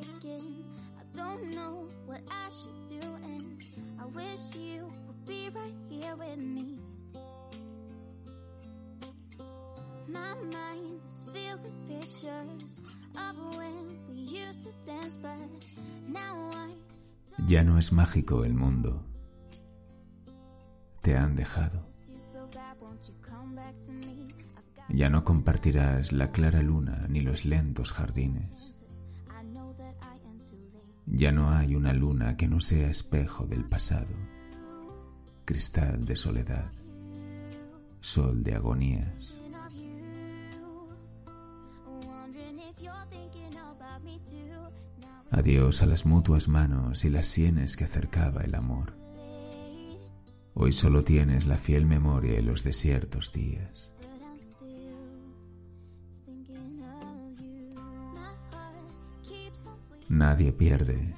taken. I don't know what I should do, and I wish you would be right here with me. My mind is filled with pictures of when we used to dance, but now I Ya no es mágico el mundo. Te han dejado. Ya no compartirás la clara luna ni los lentos jardines. Ya no hay una luna que no sea espejo del pasado, cristal de soledad, sol de agonías. Adiós a las mutuas manos y las sienes que acercaba el amor. Hoy solo tienes la fiel memoria de los desiertos días. Nadie pierde,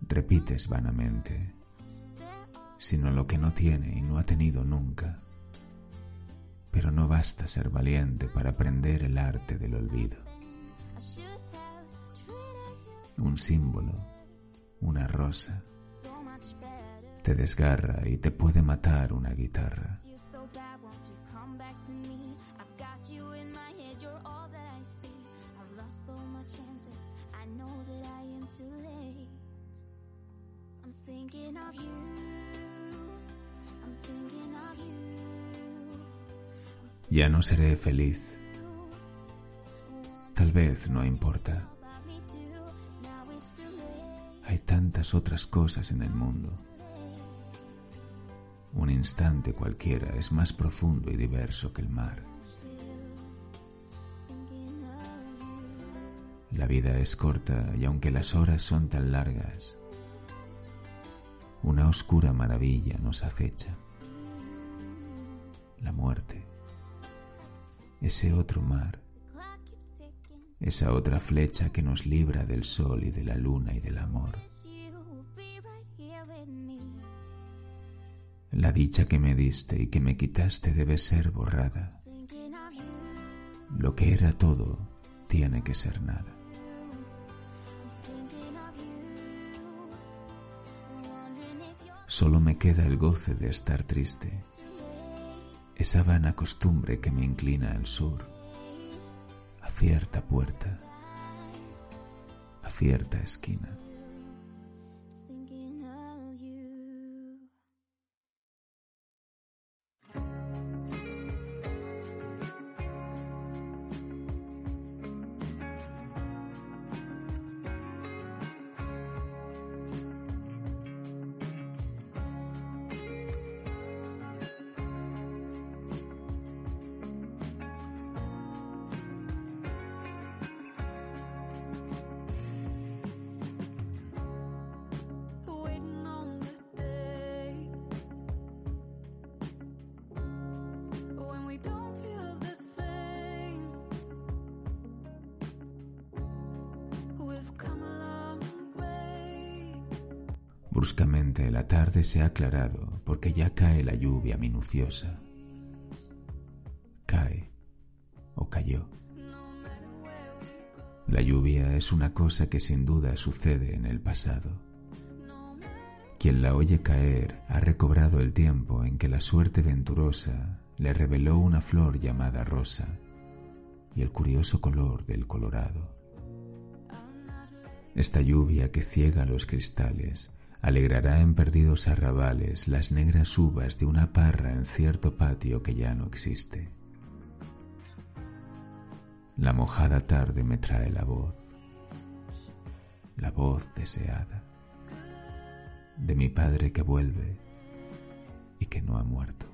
repites vanamente, sino lo que no tiene y no ha tenido nunca. Pero no basta ser valiente para aprender el arte del olvido. Un símbolo, una rosa, te desgarra y te puede matar una guitarra. Ya no seré feliz, tal vez no importa. Hay tantas otras cosas en el mundo. Un instante cualquiera es más profundo y diverso que el mar. La vida es corta y aunque las horas son tan largas, una oscura maravilla nos acecha. La muerte. Ese otro mar, esa otra flecha que nos libra del sol y de la luna y del amor. La dicha que me diste y que me quitaste debe ser borrada. Lo que era todo tiene que ser nada. Solo me queda el goce de estar triste, esa vana costumbre que me inclina al sur, a cierta puerta, a cierta esquina. Bruscamente la tarde se ha aclarado porque ya cae la lluvia minuciosa. Cae o cayó. La lluvia es una cosa que sin duda sucede en el pasado. Quien la oye caer ha recobrado el tiempo en que la suerte venturosa le reveló una flor llamada rosa y el curioso color del colorado. Esta lluvia que ciega los cristales alegrará en perdidos arrabales las negras uvas de una parra en cierto patio que ya no existe. La mojada tarde me trae la voz, la voz deseada, de mi padre que vuelve y que no ha muerto.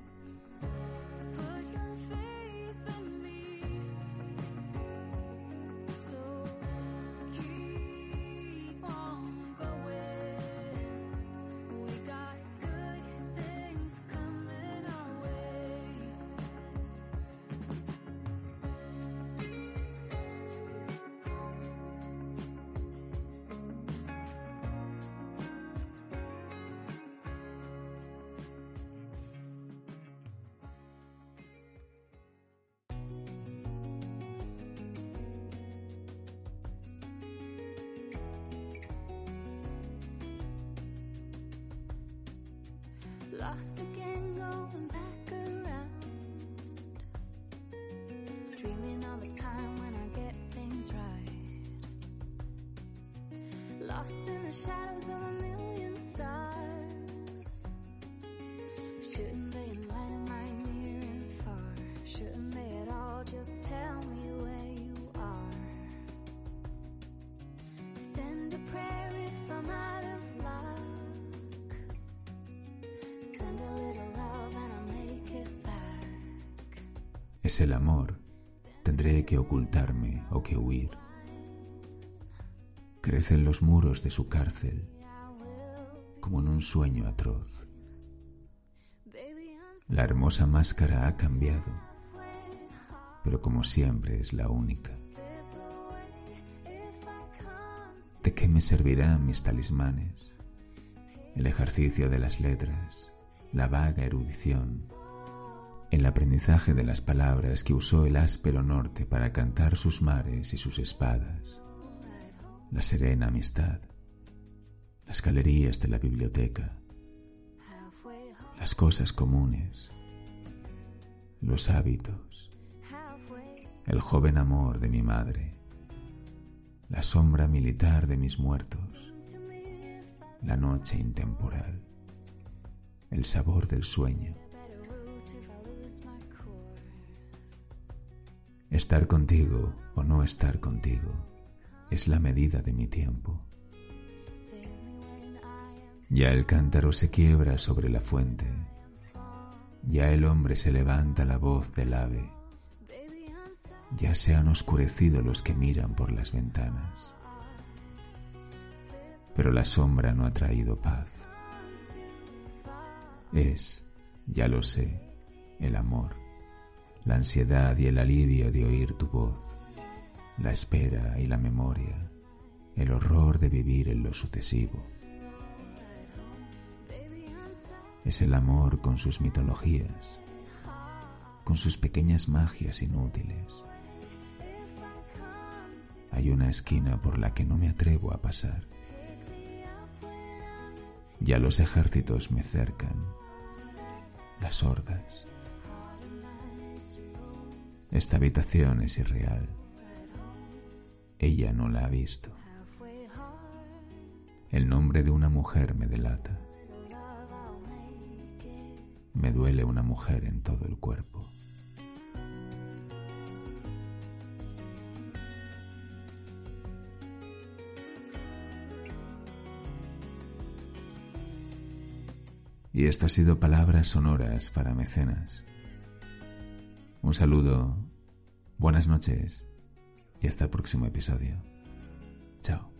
Lost again, going back around. Dreaming all the time when I get things right. Lost in the shadows of a million stars. Shouldn't they enlighten my near and far? Shouldn't they at all just tell me where you are? Send a prayer if I'm out Es el amor. Tendré que ocultarme o que huir. Crecen los muros de su cárcel como en un sueño atroz. La hermosa máscara ha cambiado, pero como siempre es la única. ¿De qué me servirán mis talismanes? El ejercicio de las letras, la vaga erudición, el aprendizaje de las palabras que usó el áspero norte para cantar sus mares y sus espadas, la serena amistad, las galerías de la biblioteca, las cosas comunes, los hábitos, el joven amor de mi madre, la sombra militar de mis muertos, la noche intemporal, el sabor del sueño, estar contigo o no estar contigo, es la medida de mi tiempo. Ya el cántaro se quiebra sobre la fuente, ya el hombre se levanta la voz del ave, ya se han oscurecido los que miran por las ventanas. Pero la sombra no ha traído paz. Es, ya lo sé, el amor, la ansiedad y el alivio de oír tu voz, la espera y la memoria, el horror de vivir en lo sucesivo. Es el amor con sus mitologías, con sus pequeñas magias inútiles. Hay una esquina por la que no me atrevo a pasar. Ya los ejércitos me cercan, las hordas. Esta habitación es irreal. Ella no la ha visto. El nombre de una mujer me delata. Me duele una mujer en todo el cuerpo. Y esto ha sido palabras sonoras para mecenas. Un saludo, buenas noches y hasta el próximo episodio. Chao.